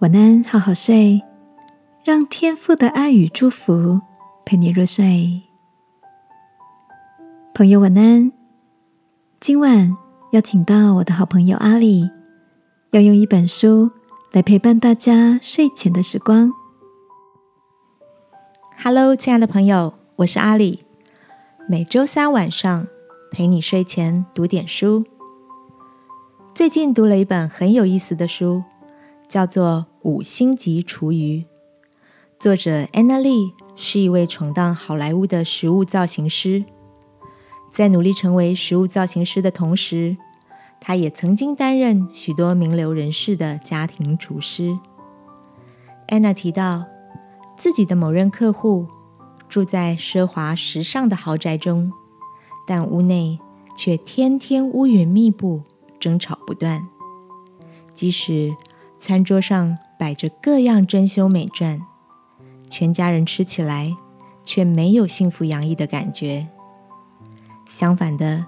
晚安，好好睡，让天父的爱与祝福陪你入睡。朋友，晚安。今晚邀请到我的好朋友阿里，要用一本书来陪伴大家睡前的时光。Hello，亲爱的朋友，我是阿里。每周三晚上陪你睡前读点书。最近读了一本很有意思的书。叫做五星级厨余。作者 Anna Lee 是一位闯荡好莱坞的食物造型师，在努力成为食物造型师的同时，他也曾经担任许多名流人士的家庭厨师。Anna 提到，自己的某任客户住在奢华时尚的豪宅中，但屋内却天天乌云密布，争吵不断，即使。餐桌上摆着各样珍馐美馔，全家人吃起来却没有幸福洋溢的感觉。相反的，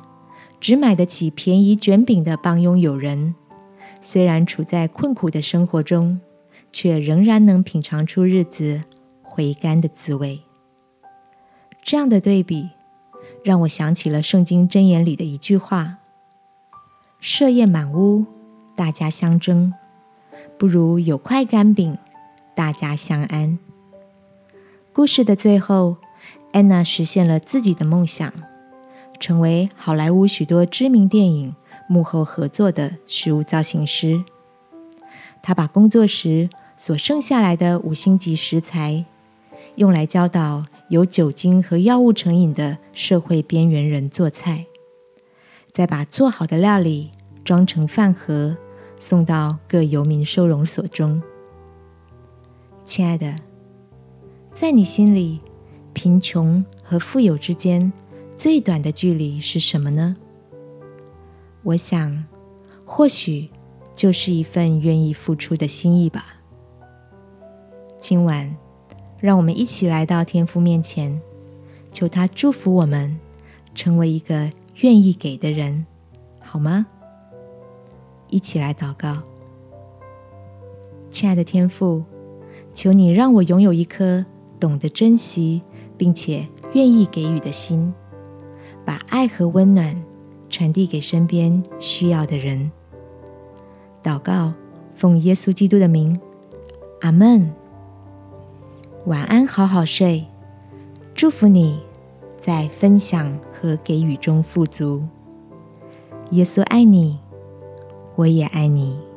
只买得起便宜卷饼的帮佣友人，虽然处在困苦的生活中，却仍然能品尝出日子回甘的滋味。这样的对比，让我想起了《圣经箴言》里的一句话：“设宴满屋，大家相争。”不如有块干饼，大家相安。故事的最后，安娜实现了自己的梦想，成为好莱坞许多知名电影幕后合作的食物造型师。她把工作时所剩下来的五星级食材，用来教导有酒精和药物成瘾的社会边缘人做菜，再把做好的料理装成饭盒。送到各游民收容所中。亲爱的，在你心里，贫穷和富有之间最短的距离是什么呢？我想，或许就是一份愿意付出的心意吧。今晚，让我们一起来到天父面前，求他祝福我们，成为一个愿意给的人，好吗？一起来祷告，亲爱的天父，求你让我拥有一颗懂得珍惜并且愿意给予的心，把爱和温暖传递给身边需要的人。祷告，奉耶稣基督的名，阿门。晚安，好好睡。祝福你在分享和给予中富足。耶稣爱你。我也爱你。